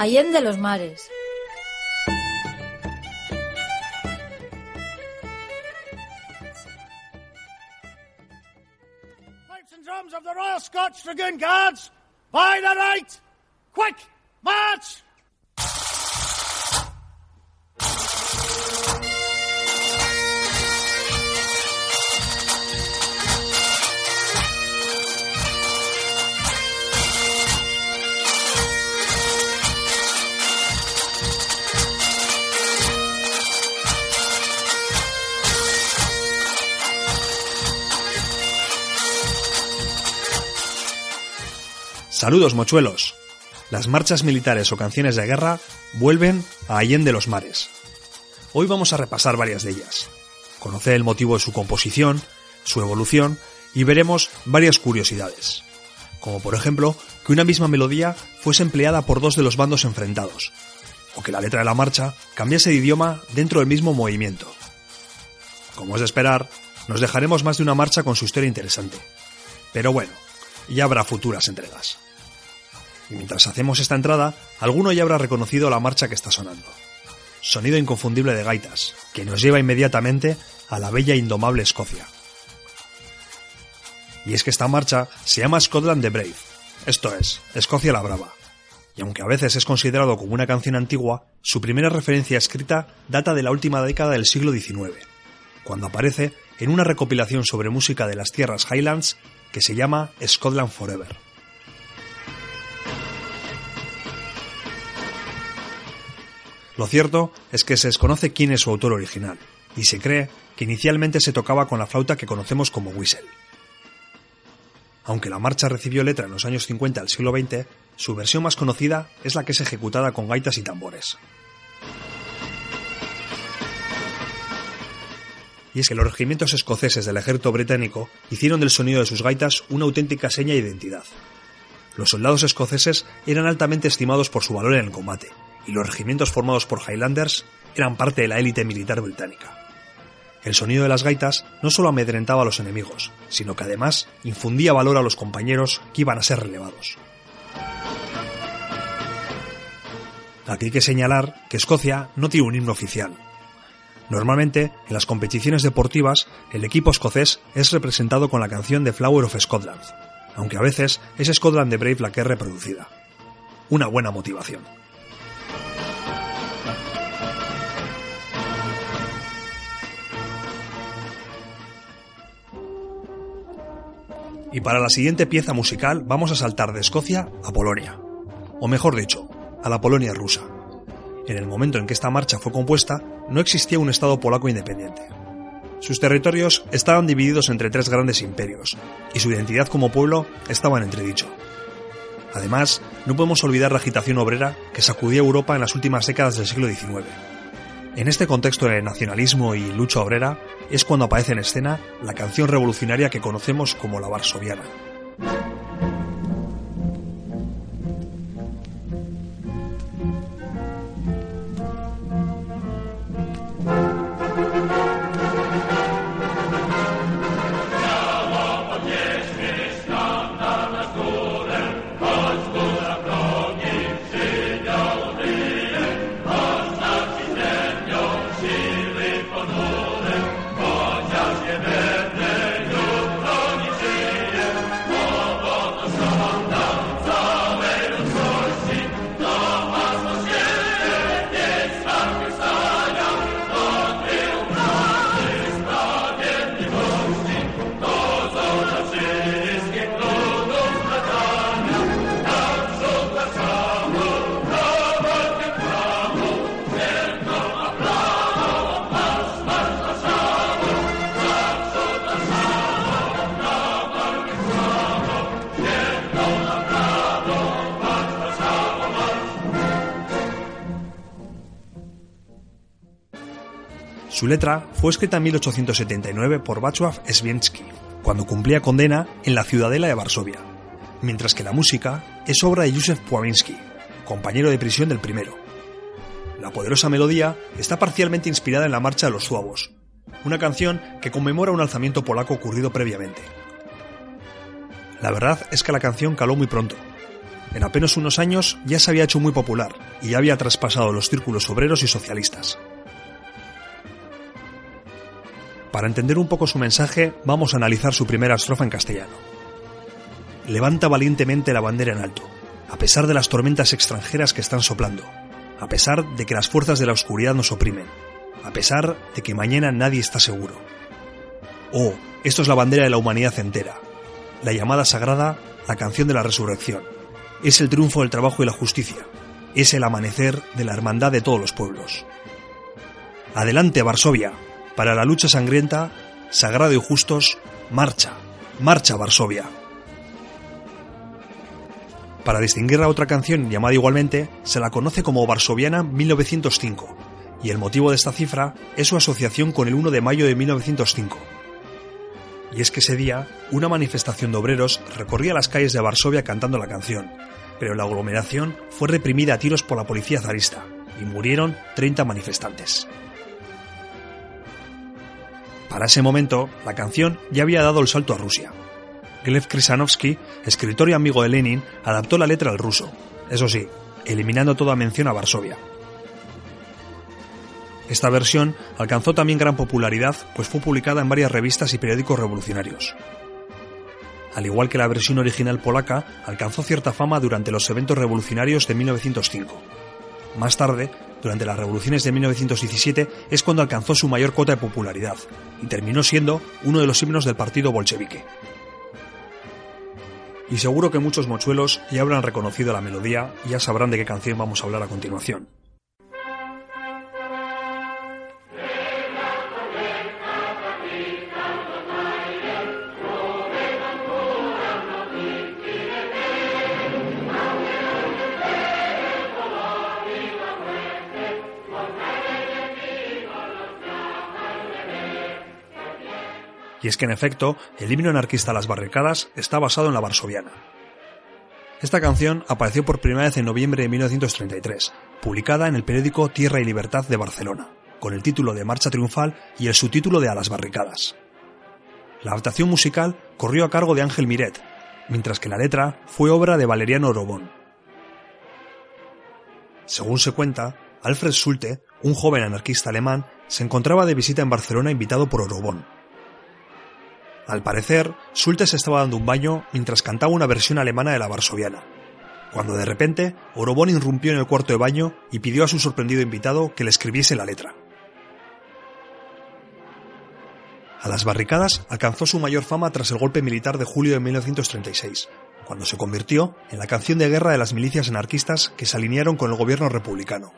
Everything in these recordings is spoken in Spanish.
Allende los mares. Pipes and drums of the Royal Scotch Dragoon Guards, by the right! Quick, march! Saludos mochuelos. Las marchas militares o canciones de guerra vuelven a Allende los mares. Hoy vamos a repasar varias de ellas, conocer el motivo de su composición, su evolución y veremos varias curiosidades, como por ejemplo que una misma melodía fuese empleada por dos de los bandos enfrentados, o que la letra de la marcha cambiase de idioma dentro del mismo movimiento. Como es de esperar, nos dejaremos más de una marcha con su historia interesante. Pero bueno, ya habrá futuras entregas. Y mientras hacemos esta entrada, alguno ya habrá reconocido la marcha que está sonando. Sonido inconfundible de gaitas, que nos lleva inmediatamente a la bella indomable Escocia. Y es que esta marcha se llama Scotland the Brave, esto es, Escocia la Brava. Y aunque a veces es considerado como una canción antigua, su primera referencia escrita data de la última década del siglo XIX, cuando aparece en una recopilación sobre música de las tierras Highlands que se llama Scotland Forever. Lo cierto es que se desconoce quién es su autor original, y se cree que inicialmente se tocaba con la flauta que conocemos como whistle. Aunque la marcha recibió letra en los años 50 del siglo XX, su versión más conocida es la que es ejecutada con gaitas y tambores. Y es que los regimientos escoceses del ejército británico hicieron del sonido de sus gaitas una auténtica seña de identidad. Los soldados escoceses eran altamente estimados por su valor en el combate, los regimientos formados por Highlanders eran parte de la élite militar británica. El sonido de las gaitas no solo amedrentaba a los enemigos, sino que además infundía valor a los compañeros que iban a ser relevados. Aquí hay que señalar que Escocia no tiene un himno oficial. Normalmente, en las competiciones deportivas, el equipo escocés es representado con la canción de Flower of Scotland, aunque a veces es Scotland the Brave la que es reproducida. Una buena motivación. Y para la siguiente pieza musical vamos a saltar de Escocia a Polonia. O mejor dicho, a la Polonia rusa. En el momento en que esta marcha fue compuesta, no existía un Estado polaco independiente. Sus territorios estaban divididos entre tres grandes imperios, y su identidad como pueblo estaba en entredicho. Además, no podemos olvidar la agitación obrera que sacudía Europa en las últimas décadas del siglo XIX. En este contexto de nacionalismo y lucha obrera es cuando aparece en escena la canción revolucionaria que conocemos como la varsoviana. Su letra fue escrita en 1879 por Václav Sviensky, cuando cumplía condena en la ciudadela de Varsovia, mientras que la música es obra de Józef Pławiński, compañero de prisión del primero. La poderosa melodía está parcialmente inspirada en la Marcha de los Suavos, una canción que conmemora un alzamiento polaco ocurrido previamente. La verdad es que la canción caló muy pronto. en apenas unos años ya se había hecho muy popular y ya había traspasado los círculos obreros y socialistas. Para entender un poco su mensaje, vamos a analizar su primera estrofa en castellano. Levanta valientemente la bandera en alto, a pesar de las tormentas extranjeras que están soplando, a pesar de que las fuerzas de la oscuridad nos oprimen, a pesar de que mañana nadie está seguro. Oh, esto es la bandera de la humanidad entera, la llamada sagrada, la canción de la resurrección. Es el triunfo del trabajo y la justicia, es el amanecer de la hermandad de todos los pueblos. Adelante, Varsovia, para la lucha sangrienta, sagrado y justos, marcha, marcha Varsovia. Para distinguir a otra canción llamada igualmente, se la conoce como Varsoviana 1905, y el motivo de esta cifra es su asociación con el 1 de mayo de 1905. Y es que ese día, una manifestación de obreros recorría las calles de Varsovia cantando la canción, pero la aglomeración fue reprimida a tiros por la policía zarista, y murieron 30 manifestantes. Para ese momento, la canción ya había dado el salto a Rusia. Gleb Krisanovsky, escritor y amigo de Lenin, adaptó la letra al ruso, eso sí, eliminando toda mención a Varsovia. Esta versión alcanzó también gran popularidad, pues fue publicada en varias revistas y periódicos revolucionarios. Al igual que la versión original polaca, alcanzó cierta fama durante los eventos revolucionarios de 1905. Más tarde, durante las revoluciones de 1917 es cuando alcanzó su mayor cota de popularidad y terminó siendo uno de los himnos del partido bolchevique. Y seguro que muchos mochuelos ya habrán reconocido la melodía y ya sabrán de qué canción vamos a hablar a continuación. Es que en efecto, el himno anarquista a las barricadas está basado en la varsoviana. Esta canción apareció por primera vez en noviembre de 1933, publicada en el periódico Tierra y Libertad de Barcelona, con el título de Marcha Triunfal y el subtítulo de A las Barricadas. La adaptación musical corrió a cargo de Ángel Miret, mientras que la letra fue obra de Valeriano Orobón. Según se cuenta, Alfred Sulte, un joven anarquista alemán, se encontraba de visita en Barcelona invitado por Orobón, al parecer, Sulte se estaba dando un baño mientras cantaba una versión alemana de la varsoviana, cuando de repente Orobón irrumpió en el cuarto de baño y pidió a su sorprendido invitado que le escribiese la letra. A las barricadas alcanzó su mayor fama tras el golpe militar de julio de 1936, cuando se convirtió en la canción de guerra de las milicias anarquistas que se alinearon con el gobierno republicano.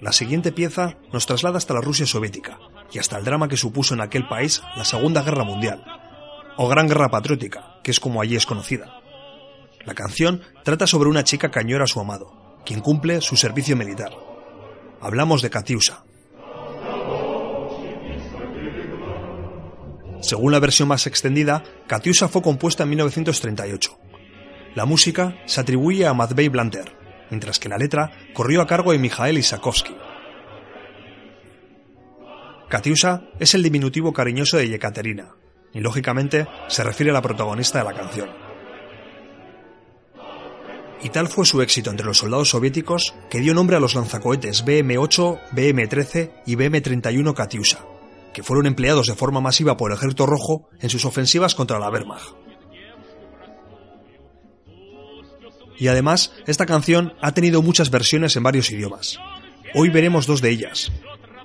La siguiente pieza nos traslada hasta la Rusia soviética y hasta el drama que supuso en aquel país la Segunda Guerra Mundial, o Gran Guerra Patriótica, que es como allí es conocida. La canción trata sobre una chica que añora a su amado, quien cumple su servicio militar. Hablamos de Katiusa. Según la versión más extendida, Katiusa fue compuesta en 1938. La música se atribuye a Matvey Blanter, mientras que la letra corrió a cargo de Mikhail Isakovsky. Katiusa es el diminutivo cariñoso de Yekaterina, y lógicamente se refiere a la protagonista de la canción. Y tal fue su éxito entre los soldados soviéticos que dio nombre a los lanzacohetes BM-8, BM-13 y BM-31 Katiusa, que fueron empleados de forma masiva por el Ejército Rojo en sus ofensivas contra la Wehrmacht. Y además, esta canción ha tenido muchas versiones en varios idiomas. Hoy veremos dos de ellas.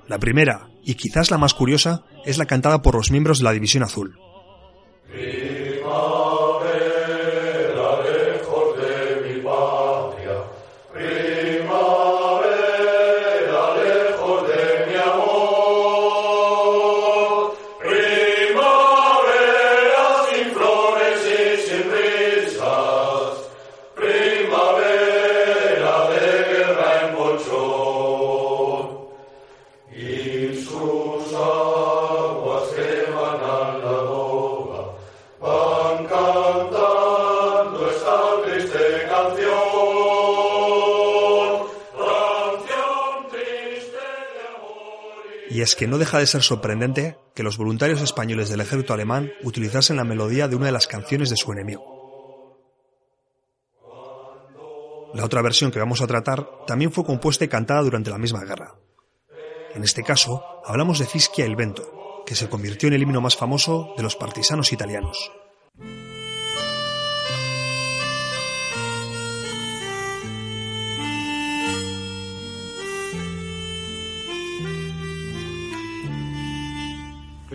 La primera, y quizás la más curiosa, es la cantada por los miembros de la División Azul. Y es que no deja de ser sorprendente que los voluntarios españoles del ejército alemán utilizasen la melodía de una de las canciones de su enemigo. La otra versión que vamos a tratar también fue compuesta y cantada durante la misma guerra. En este caso, hablamos de Fischia el Vento, que se convirtió en el himno más famoso de los partisanos italianos.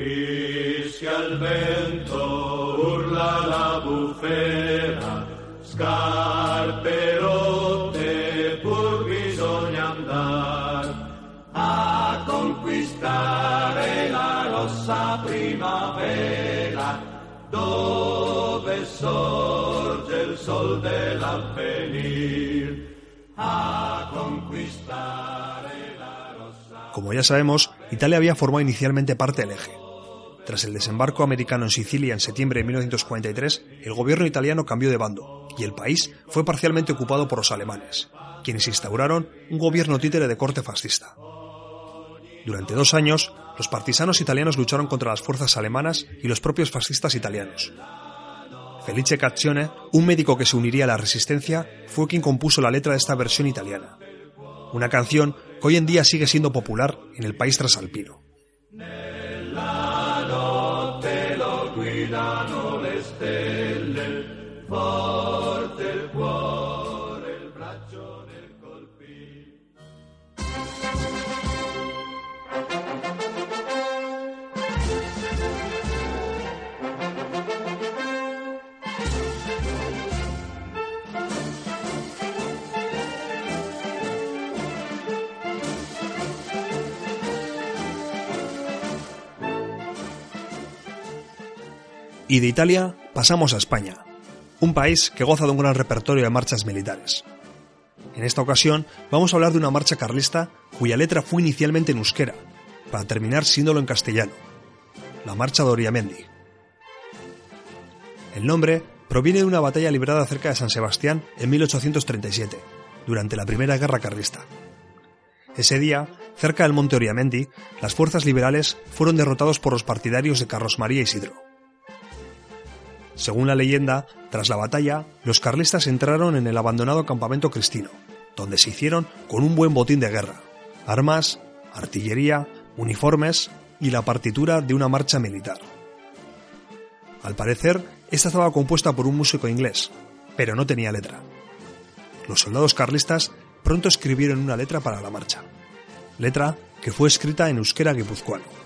Fischia il vento, urla la bufera, scarpe rotte, pur bisogna andar a conquistare la rossa primavera, dove sorge il sol dell'avvenir, a conquistare la rossa. Como ya sabemos, Italia había formado inicialmente parte del eje. Tras el desembarco americano en Sicilia en septiembre de 1943, el gobierno italiano cambió de bando y el país fue parcialmente ocupado por los alemanes, quienes instauraron un gobierno títere de corte fascista. Durante dos años, los partisanos italianos lucharon contra las fuerzas alemanas y los propios fascistas italianos. Felice Caccione, un médico que se uniría a la resistencia, fue quien compuso la letra de esta versión italiana. Una canción que hoy en día sigue siendo popular en el país trasalpino. Lo guidano le stelle, forte Y de Italia pasamos a España, un país que goza de un gran repertorio de marchas militares. En esta ocasión vamos a hablar de una marcha carlista cuya letra fue inicialmente en euskera, para terminar siéndolo en castellano, la Marcha de Oriamendi. El nombre proviene de una batalla librada cerca de San Sebastián en 1837, durante la Primera Guerra Carlista. Ese día, cerca del monte Oriamendi, las fuerzas liberales fueron derrotados por los partidarios de Carlos María Isidro. Según la leyenda, tras la batalla, los carlistas entraron en el abandonado campamento cristino, donde se hicieron con un buen botín de guerra, armas, artillería, uniformes y la partitura de una marcha militar. Al parecer, esta estaba compuesta por un músico inglés, pero no tenía letra. Los soldados carlistas pronto escribieron una letra para la marcha, letra que fue escrita en euskera guipuzcoano.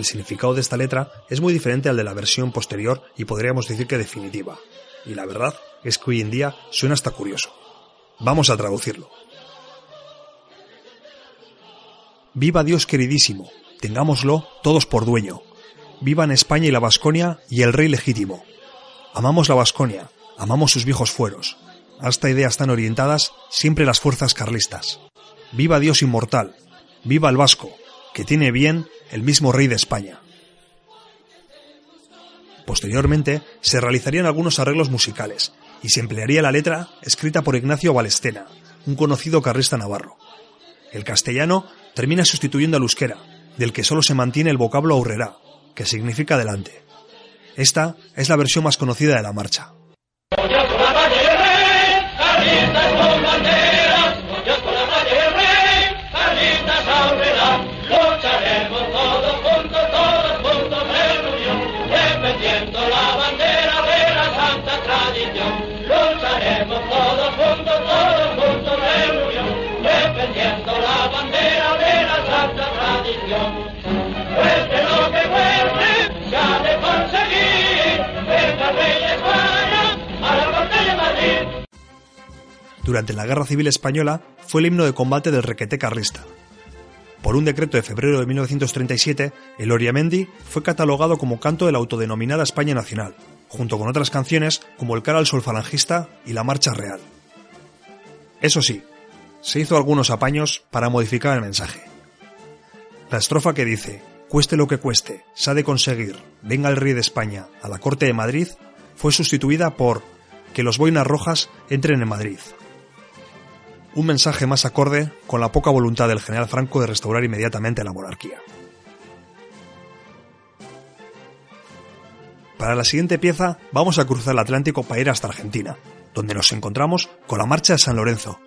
El significado de esta letra es muy diferente al de la versión posterior y podríamos decir que definitiva. Y la verdad es que hoy en día suena hasta curioso. Vamos a traducirlo. Viva Dios queridísimo, tengámoslo todos por dueño. Vivan España y la Vasconia y el rey legítimo. Amamos la Vasconia, amamos sus viejos fueros. A esta idea están orientadas siempre las fuerzas carlistas. Viva Dios inmortal, viva el vasco, que tiene bien el mismo rey de España. Posteriormente se realizarían algunos arreglos musicales y se emplearía la letra escrita por Ignacio Balestena, un conocido carrista navarro. El castellano termina sustituyendo al euskera, del que solo se mantiene el vocablo aurrerá, que significa delante. Esta es la versión más conocida de la marcha. Durante la Guerra Civil Española fue el himno de combate del requeté carlista. Por un decreto de febrero de 1937, el Oriamendi fue catalogado como canto de la autodenominada España Nacional, junto con otras canciones como el Cara al Sol Falangista y la Marcha Real. Eso sí, se hizo algunos apaños para modificar el mensaje. La estrofa que dice, cueste lo que cueste, se ha de conseguir, venga el rey de España a la corte de Madrid, fue sustituida por que los boinas rojas entren en Madrid, un mensaje más acorde con la poca voluntad del general Franco de restaurar inmediatamente la monarquía. Para la siguiente pieza vamos a cruzar el Atlántico para ir hasta Argentina, donde nos encontramos con la Marcha de San Lorenzo,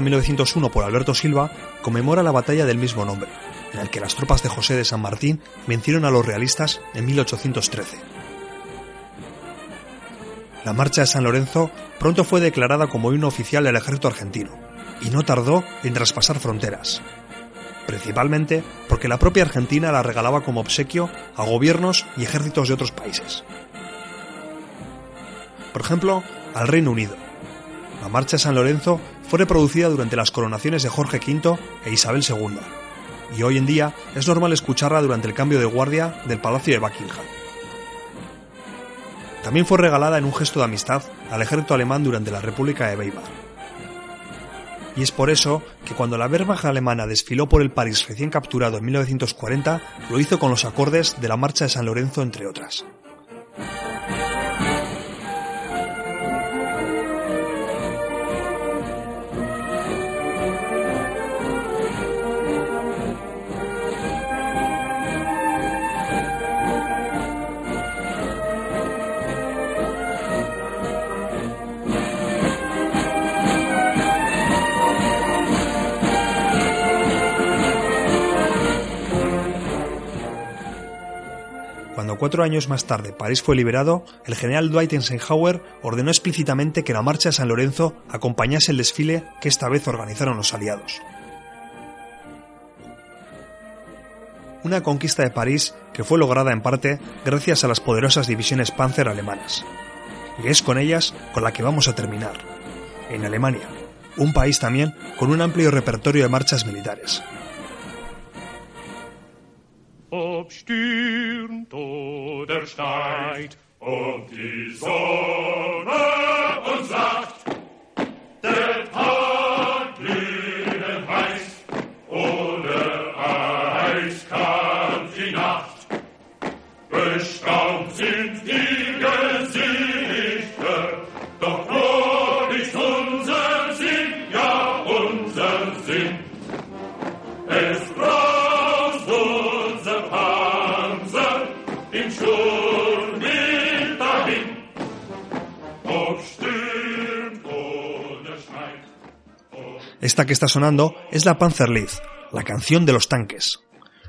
compuesta en 1901 por Alberto Silva, conmemora la batalla del mismo nombre, en el que las tropas de José de San Martín vencieron a los realistas en 1813. La marcha de San Lorenzo pronto fue declarada como himno oficial del ejército argentino, y no tardó en traspasar fronteras, principalmente porque la propia Argentina la regalaba como obsequio a gobiernos y ejércitos de otros países. Por ejemplo, al Reino Unido. La marcha de San Lorenzo fue reproducida durante las coronaciones de Jorge V e Isabel II, y hoy en día es normal escucharla durante el cambio de guardia del Palacio de Buckingham. También fue regalada en un gesto de amistad al ejército alemán durante la República de Weimar. Y es por eso que cuando la Wehrmacht alemana desfiló por el París recién capturado en 1940, lo hizo con los acordes de la Marcha de San Lorenzo, entre otras. Cuatro años más tarde París fue liberado, el general Dwight Eisenhower ordenó explícitamente que la marcha de San Lorenzo acompañase el desfile que esta vez organizaron los aliados. Una conquista de París que fue lograda en parte gracias a las poderosas divisiones Panzer alemanas. Y es con ellas con la que vamos a terminar. En Alemania, un país también con un amplio repertorio de marchas militares. Obstürmt oder steigt, ob die Sonne uns sagt, der Tag glühend heiß oder eiskalt die Nacht. Bestaunt sind die Gesichter, doch wo ist unser Sinn, ja unser Sinn. Esta que está sonando es la Panzerlied, la canción de los tanques.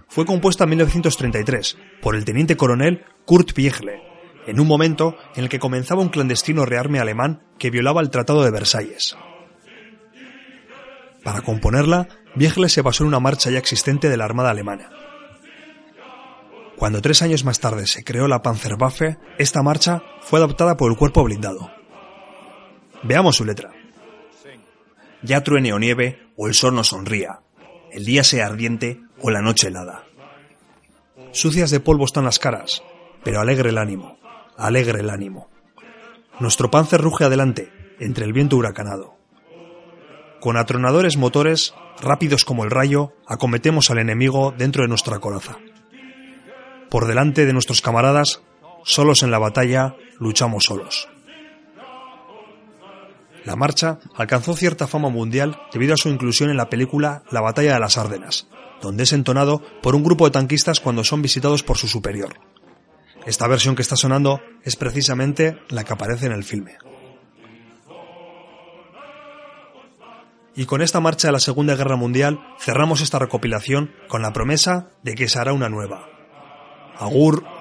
Fue compuesta en 1933 por el teniente coronel Kurt Biegle, en un momento en el que comenzaba un clandestino rearme alemán que violaba el Tratado de Versalles. Para componerla, Biegle se basó en una marcha ya existente de la Armada alemana. Cuando tres años más tarde se creó la Panzerwaffe, esta marcha fue adoptada por el cuerpo blindado. Veamos su letra. Ya truene o nieve o el sol no sonría, el día sea ardiente o la noche helada. Sucias de polvo están las caras, pero alegre el ánimo, alegre el ánimo. Nuestro panzer ruge adelante, entre el viento huracanado. Con atronadores motores, rápidos como el rayo, acometemos al enemigo dentro de nuestra coraza. Por delante de nuestros camaradas, solos en la batalla, luchamos solos. La marcha alcanzó cierta fama mundial debido a su inclusión en la película La Batalla de las Ardenas, donde es entonado por un grupo de tanquistas cuando son visitados por su superior. Esta versión que está sonando es precisamente la que aparece en el filme. Y con esta marcha de la Segunda Guerra Mundial cerramos esta recopilación con la promesa de que se hará una nueva. Agur.